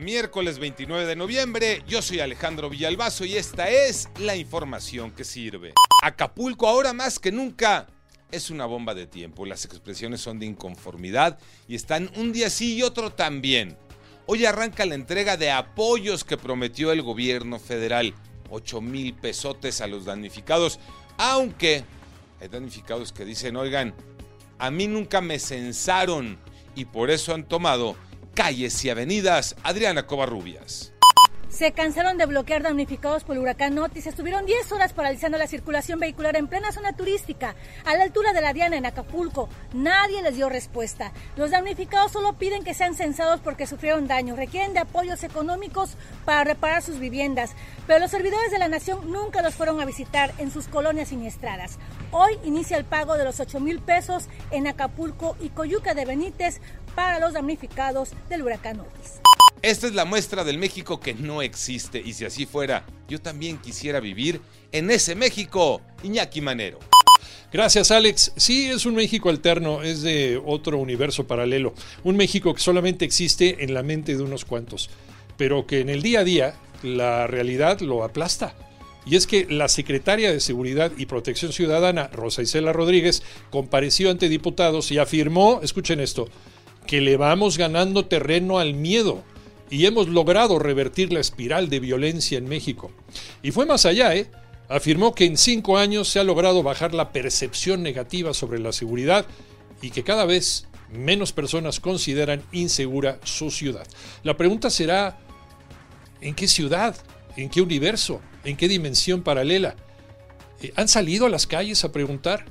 Miércoles 29 de noviembre, yo soy Alejandro Villalbazo y esta es la información que sirve. Acapulco ahora más que nunca es una bomba de tiempo. Las expresiones son de inconformidad y están un día sí y otro también. Hoy arranca la entrega de apoyos que prometió el gobierno federal. 8 mil pesotes a los damnificados. Aunque hay damnificados que dicen, oigan, a mí nunca me censaron y por eso han tomado calles y avenidas. Adriana Covarrubias. Se cansaron de bloquear damnificados por el huracán Otis. Estuvieron 10 horas paralizando la circulación vehicular en plena zona turística, a la altura de la Diana en Acapulco. Nadie les dio respuesta. Los damnificados solo piden que sean censados porque sufrieron daño. Requieren de apoyos económicos para reparar sus viviendas. Pero los servidores de la nación nunca los fueron a visitar en sus colonias siniestradas. Hoy inicia el pago de los 8 mil pesos en Acapulco y Coyuca de Benítez para los damnificados del huracán Otis. Esta es la muestra del México que no existe y si así fuera, yo también quisiera vivir en ese México, Iñaki Manero. Gracias Alex. Sí, es un México alterno, es de otro universo paralelo. Un México que solamente existe en la mente de unos cuantos, pero que en el día a día la realidad lo aplasta. Y es que la secretaria de Seguridad y Protección Ciudadana, Rosa Isela Rodríguez, compareció ante diputados y afirmó, escuchen esto, que le vamos ganando terreno al miedo y hemos logrado revertir la espiral de violencia en México. Y fue más allá, ¿eh? Afirmó que en cinco años se ha logrado bajar la percepción negativa sobre la seguridad y que cada vez menos personas consideran insegura su ciudad. La pregunta será, ¿en qué ciudad? ¿En qué universo? ¿En qué dimensión paralela? Eh, ¿Han salido a las calles a preguntar?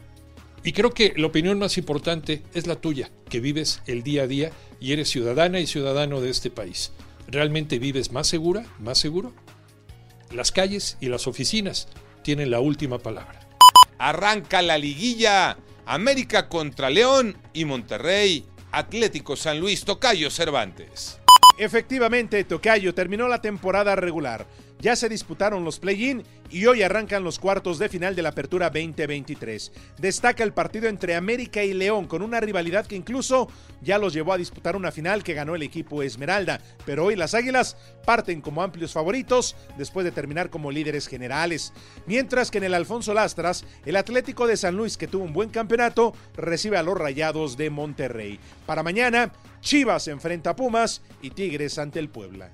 Y creo que la opinión más importante es la tuya, que vives el día a día y eres ciudadana y ciudadano de este país. ¿Realmente vives más segura, más seguro? Las calles y las oficinas tienen la última palabra. Arranca la liguilla. América contra León y Monterrey. Atlético San Luis, Tocayo Cervantes. Efectivamente, Tocayo terminó la temporada regular. Ya se disputaron los play-in y hoy arrancan los cuartos de final de la Apertura 2023. Destaca el partido entre América y León con una rivalidad que incluso ya los llevó a disputar una final que ganó el equipo Esmeralda, pero hoy las Águilas parten como amplios favoritos después de terminar como líderes generales. Mientras que en el Alfonso Lastras, el Atlético de San Luis, que tuvo un buen campeonato, recibe a los Rayados de Monterrey. Para mañana, Chivas enfrenta a Pumas y Tigres ante el Puebla.